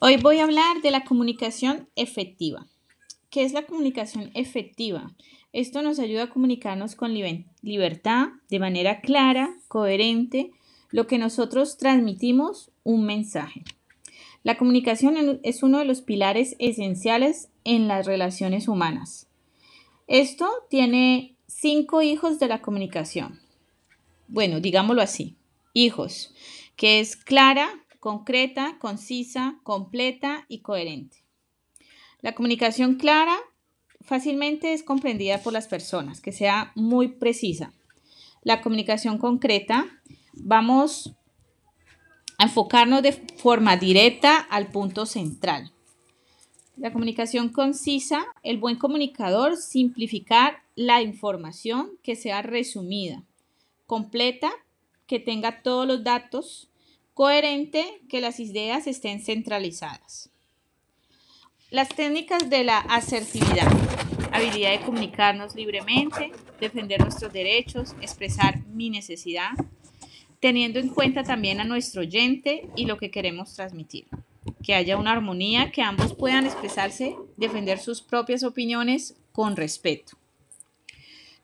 Hoy voy a hablar de la comunicación efectiva. ¿Qué es la comunicación efectiva? Esto nos ayuda a comunicarnos con libertad, de manera clara, coherente, lo que nosotros transmitimos, un mensaje. La comunicación es uno de los pilares esenciales en las relaciones humanas. Esto tiene cinco hijos de la comunicación. Bueno, digámoslo así, hijos, que es clara, concreta, concisa, completa y coherente. La comunicación clara fácilmente es comprendida por las personas, que sea muy precisa. La comunicación concreta, vamos a enfocarnos de forma directa al punto central. La comunicación concisa, el buen comunicador, simplificar la información que sea resumida, completa, que tenga todos los datos, Coherente, que las ideas estén centralizadas. Las técnicas de la asertividad. Habilidad de comunicarnos libremente, defender nuestros derechos, expresar mi necesidad, teniendo en cuenta también a nuestro oyente y lo que queremos transmitir. Que haya una armonía, que ambos puedan expresarse, defender sus propias opiniones con respeto.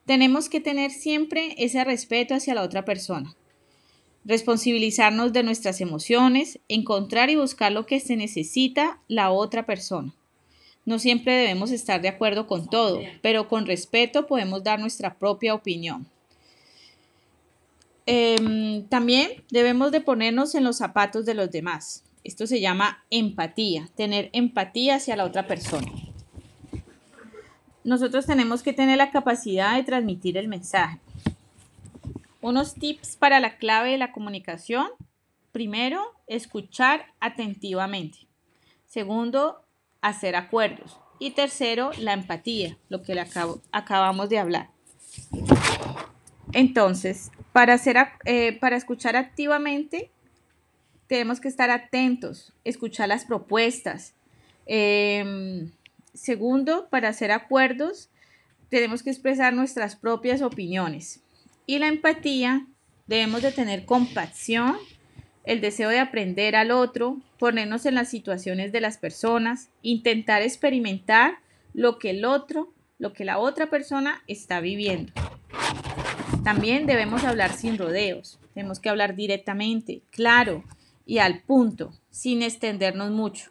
Tenemos que tener siempre ese respeto hacia la otra persona, responsabilizarnos de nuestras emociones, encontrar y buscar lo que se necesita la otra persona. No siempre debemos estar de acuerdo con todo, pero con respeto podemos dar nuestra propia opinión. Em, también debemos de ponernos en los zapatos de los demás. Esto se llama empatía, tener empatía hacia la otra persona. Nosotros tenemos que tener la capacidad de transmitir el mensaje. Unos tips para la clave de la comunicación. Primero, escuchar atentivamente. Segundo, hacer acuerdos. Y tercero, la empatía, lo que acabamos de hablar. Entonces, para, hacer, eh, para escuchar activamente, tenemos que estar atentos, escuchar las propuestas. Em, segundo, para hacer acuerdos, tenemos que expresar nuestras propias opiniones. Y la empatía, debemos de tener compasión, el deseo de aprender al otro, ponernos en las situaciones de las personas, intentar experimentar lo que el otro, lo que la otra persona está viviendo. También debemos hablar sin rodeos, tenemos que hablar directamente, claro y al punto, sin extendernos mucho.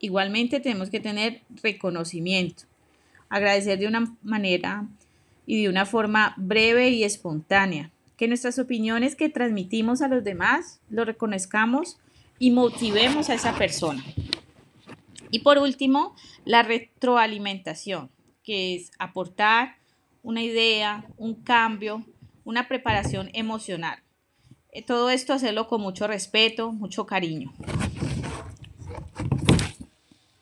Igualmente tenemos que tener reconocimiento, agradecer de una manera y de una forma breve y espontánea. Que nuestras opiniones que transmitimos a los demás lo reconozcamos y motivemos a esa persona. Y por último, la retroalimentación, que es aportar una idea, un cambio, una preparación emocional. Eh, todo esto hacerlo con mucho respeto, mucho cariño.